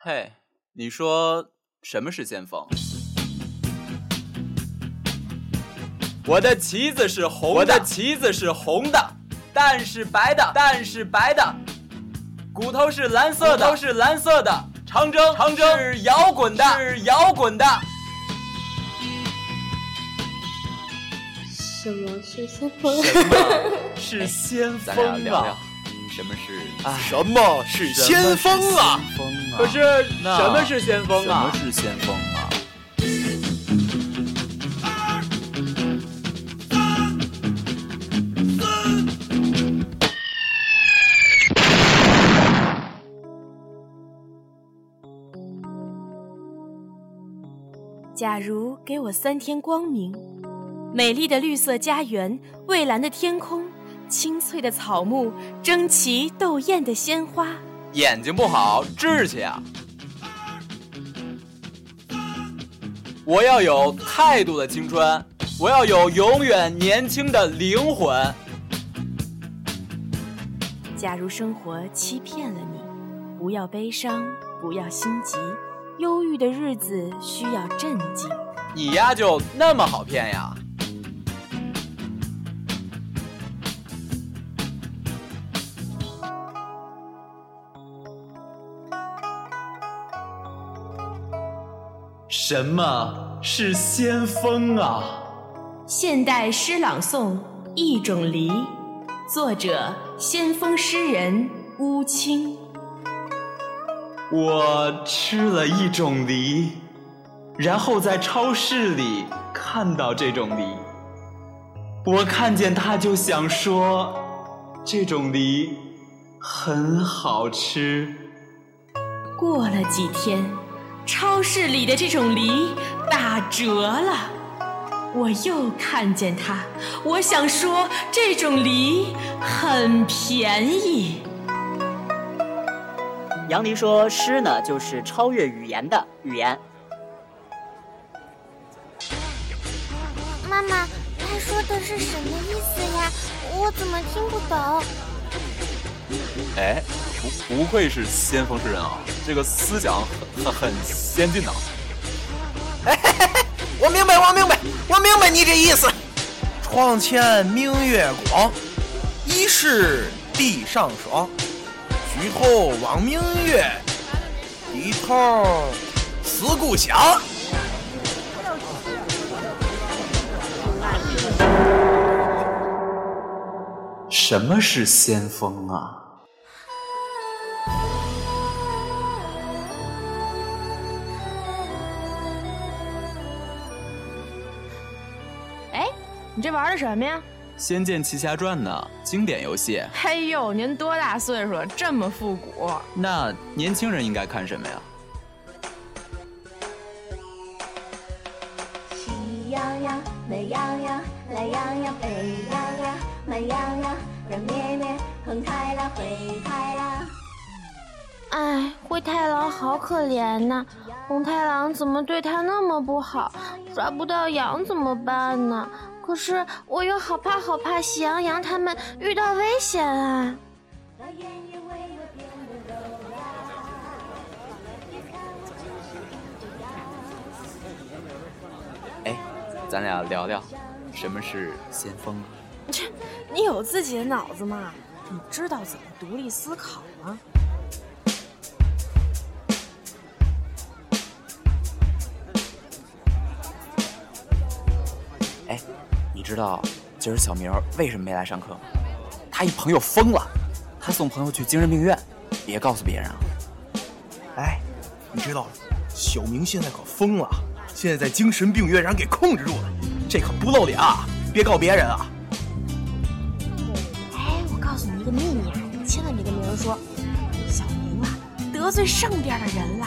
嘿，你说什么是先锋？我的旗子是红的，我的旗子是红的，蛋是白的，蛋是白的，骨头是蓝色的，骨头是蓝色的，长征，长征是摇滚的，是摇滚的。什么是先锋？什么是先锋啊？咱俩聊聊什么是什么是先锋啊？可是那什么是先锋啊？什么是先锋啊？假如给我三天光明，美丽的绿色家园，蔚蓝的天空，青翠的草木，争奇斗艳的鲜花，眼睛不好，志气啊！我要有态度的青春，我要有永远年轻的灵魂。假如生活欺骗了你，不要悲伤，不要心急，忧郁的日子需要镇静。你呀，就那么好骗呀？什么是先锋啊？现代诗朗诵《一种梨》，作者先锋诗人乌青。我吃了一种梨，然后在超市里看到这种梨，我看见它就想说，这种梨很好吃。过了几天，超市里的这种梨打折了，我又看见它，我想说这种梨很便宜。杨黎说：“诗呢，就是超越语言的语言。妈妈，他说的是什么意思呀？我怎么听不懂？哎，不不愧是先锋之人啊，这个思想很很很先进呐、我明白，我明白，我明白你这意思。床前明月光，疑是地上霜。举头望明月，低头思故乡。什么是先锋啊？你这玩的什么呀？《仙剑奇侠传》呢？经典游戏。嘿呦，您多大岁数了，这么复古？那年轻人应该看什么呀？喜羊羊、美羊羊、懒羊羊、沸羊羊、慢羊羊，软绵绵，红太狼、灰太狼。哎，灰太狼好可怜呐、红太狼怎么对他那么不好？抓不到羊怎么办呢？可是我又好怕好怕喜羊羊他们遇到危险啊！哎，咱俩聊聊什么是先锋啊？切，你有自己的脑子吗？你知道怎么独立思考吗？知道今儿小明为什么没来上课吗？他一朋友疯了，他送朋友去精神病院，别告诉别人啊。哎，你知道小明现在可疯了，现在在精神病院让人给控制住了，这可不露脸啊！别告别人啊！哎，我告诉你一个秘密啊，你千万别跟别人说。小明啊，得罪上边的人了，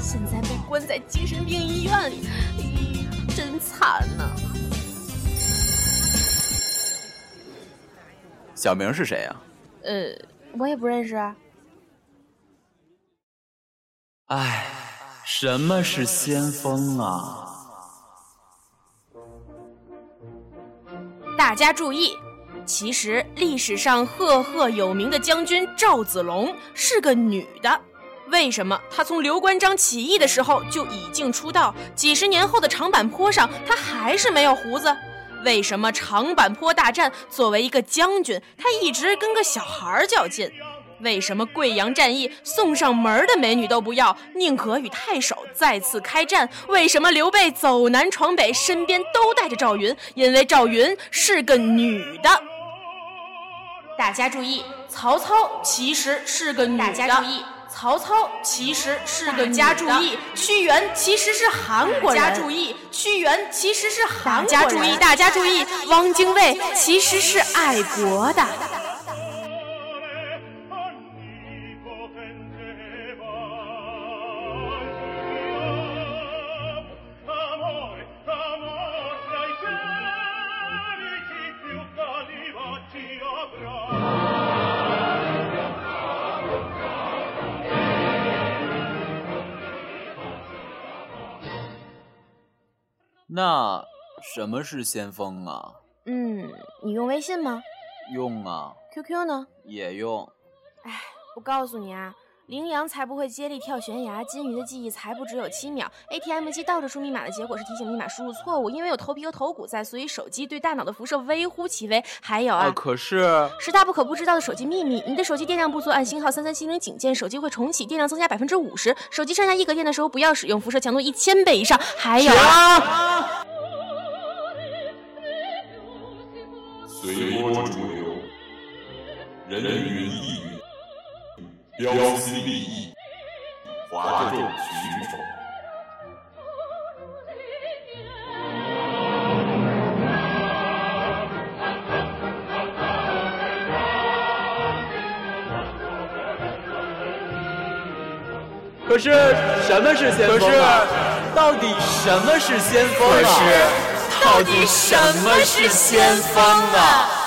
现在被关在精神病医院里，哎真惨小明是谁呀、呃，我也不认识啊。唉，什么是先锋啊？大家注意，其实历史上赫赫有名的将军赵子龙是个女的，为什么她从刘关张起义的时候就已经出道，几十年后的长坂坡上她还是没有胡子？为什么长坂坡大战作为一个将军，他一直跟个小孩较劲？为什么贵阳战役送上门的美女都不要，宁可与太守再次开战？为什么刘备走南闯北，身边都带着赵云？因为赵云是个女的。大家注意，曹操其实是个女的。大家注意，曹操其实是个家注意，屈原其实是韩国人。大家注意，屈原其实是韩国人。大家注意，大家注意，汪精卫其实是爱国的。那什么是先锋啊？嗯，你用微信吗？用啊。QQ 呢？也用。哎，我告诉你啊，羚羊才不会接力跳悬崖，金鱼的记忆才不只有七秒。ATM 机倒着输密码的结果是提醒密码输入错误，因为有头皮和头骨在，所以手机对大脑的辐射微乎其微。还有啊，可是十大不可不知道的手机秘密：你的手机电量不足，按星号三三七零警戒，手机会重启，电量增加百分之五十。手机剩下一格电的时候不要使用，辐射强度一千倍以上。还有啊。随波逐流，人云亦云，标新立异，哗众取宠。可是什么是先锋？可是到底什么是先锋啊？到底什么是先锋啊？